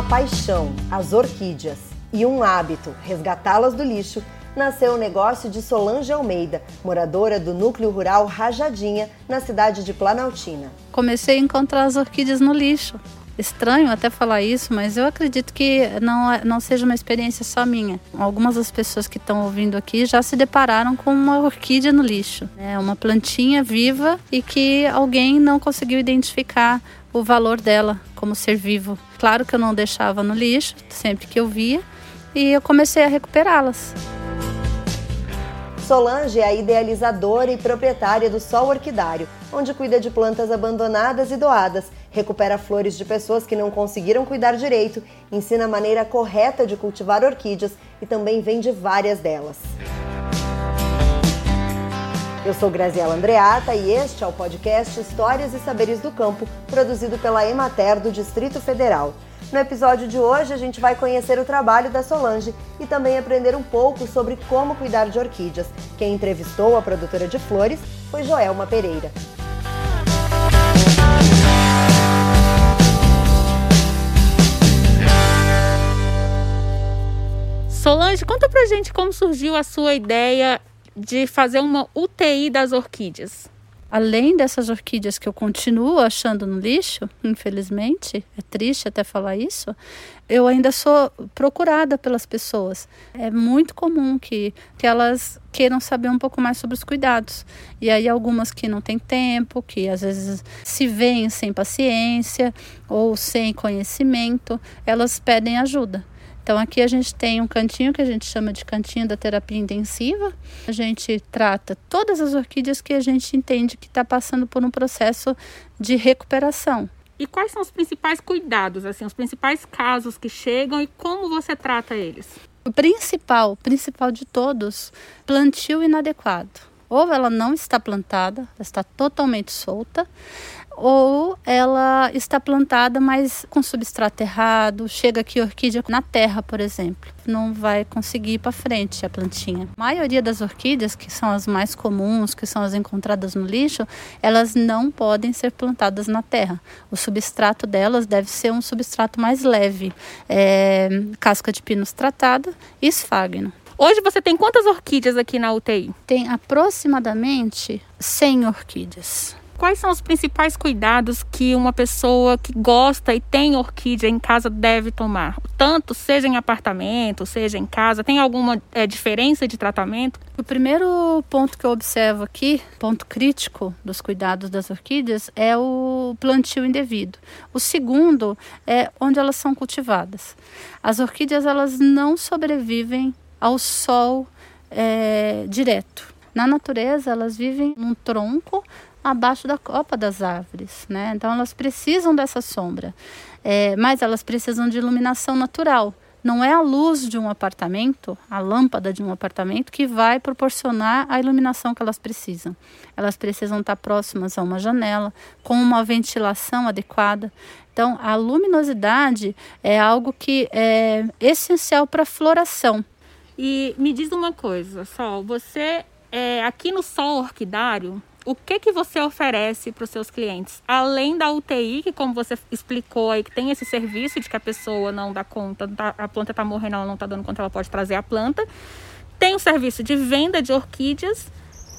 uma paixão, as orquídeas, e um hábito, resgatá-las do lixo, nasceu o negócio de Solange Almeida, moradora do núcleo rural Rajadinha, na cidade de Planaltina. Comecei a encontrar as orquídeas no lixo. Estranho até falar isso, mas eu acredito que não, é, não seja uma experiência só minha. Algumas das pessoas que estão ouvindo aqui já se depararam com uma orquídea no lixo. É uma plantinha viva e que alguém não conseguiu identificar o valor dela como ser vivo. Claro que eu não deixava no lixo sempre que eu via e eu comecei a recuperá-las. Solange é a idealizadora e proprietária do Sol Orquidário, onde cuida de plantas abandonadas e doadas, recupera flores de pessoas que não conseguiram cuidar direito, ensina a maneira correta de cultivar orquídeas e também vende várias delas. Eu sou Graziela Andreata e este é o podcast Histórias e Saberes do Campo, produzido pela Emater do Distrito Federal. No episódio de hoje, a gente vai conhecer o trabalho da Solange e também aprender um pouco sobre como cuidar de orquídeas. Quem entrevistou a produtora de flores foi Joelma Pereira. Solange, conta pra gente como surgiu a sua ideia de fazer uma UTI das orquídeas além dessas orquídeas que eu continuo achando no lixo, infelizmente, é triste até falar isso, eu ainda sou procurada pelas pessoas. É muito comum que, que elas queiram saber um pouco mais sobre os cuidados. E aí, algumas que não têm tempo, que às vezes se veem sem paciência ou sem conhecimento, elas pedem ajuda. Então aqui a gente tem um cantinho que a gente chama de cantinho da terapia intensiva. A gente trata todas as orquídeas que a gente entende que está passando por um processo de recuperação. E quais são os principais cuidados, assim, os principais casos que chegam e como você trata eles? O principal, principal de todos, plantio inadequado. Ou ela não está plantada, está totalmente solta, ou ela está plantada, mas com substrato errado, chega aqui orquídea na terra, por exemplo, não vai conseguir ir para frente a plantinha. A maioria das orquídeas, que são as mais comuns, que são as encontradas no lixo, elas não podem ser plantadas na terra. O substrato delas deve ser um substrato mais leve, é, casca de pinos tratada e esfagno. Hoje você tem quantas orquídeas aqui na UTI? Tem aproximadamente 100 orquídeas quais são os principais cuidados que uma pessoa que gosta e tem orquídea em casa deve tomar? Tanto seja em apartamento, seja em casa, tem alguma é, diferença de tratamento? O primeiro ponto que eu observo aqui, ponto crítico dos cuidados das orquídeas, é o plantio indevido. O segundo é onde elas são cultivadas. As orquídeas elas não sobrevivem ao sol é, direto. Na natureza, elas vivem num tronco abaixo da copa das árvores, né? Então elas precisam dessa sombra, é, mas elas precisam de iluminação natural. Não é a luz de um apartamento, a lâmpada de um apartamento, que vai proporcionar a iluminação que elas precisam. Elas precisam estar próximas a uma janela, com uma ventilação adequada. Então, a luminosidade é algo que é essencial para a floração. E me diz uma coisa, Sol, você é, aqui no Sol Orquidário, o que que você oferece para os seus clientes? Além da UTI, que como você explicou aí, que tem esse serviço de que a pessoa não dá conta, tá, a planta está morrendo, ela não está dando conta, ela pode trazer a planta. Tem o serviço de venda de orquídeas.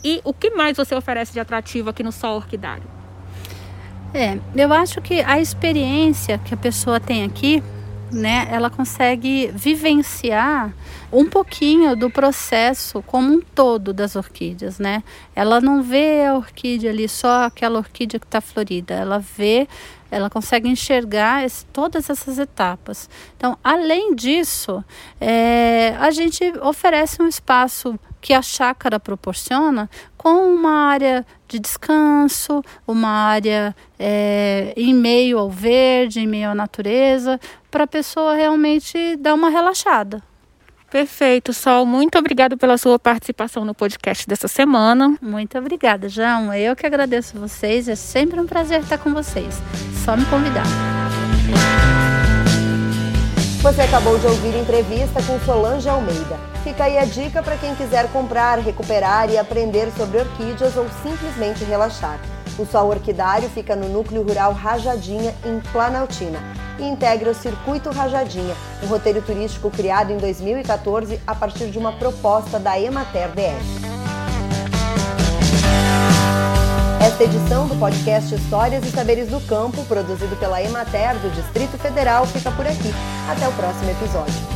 E o que mais você oferece de atrativo aqui no Sol Orquidário? É, eu acho que a experiência que a pessoa tem aqui né, ela consegue vivenciar um pouquinho do processo como um todo das orquídeas, né? Ela não vê a orquídea ali só aquela orquídea que está florida, ela vê, ela consegue enxergar esse, todas essas etapas. Então, além disso, é, a gente oferece um espaço que a chácara proporciona com uma área de descanso, uma área é, em meio ao verde, em meio à natureza, para a pessoa realmente dar uma relaxada. Perfeito, Sol. Muito obrigada pela sua participação no podcast dessa semana. Muito obrigada, João. Eu que agradeço vocês. É sempre um prazer estar com vocês. Só me convidar. Você acabou de ouvir entrevista com Solange Almeida. Fica aí a dica para quem quiser comprar, recuperar e aprender sobre orquídeas ou simplesmente relaxar. O Sol Orquidário fica no núcleo rural Rajadinha, em Planaltina e integra o Circuito Rajadinha, um roteiro turístico criado em 2014 a partir de uma proposta da Emater DF. Esta edição do podcast Histórias e Saberes do Campo, produzido pela Emater do Distrito Federal, fica por aqui. Até o próximo episódio.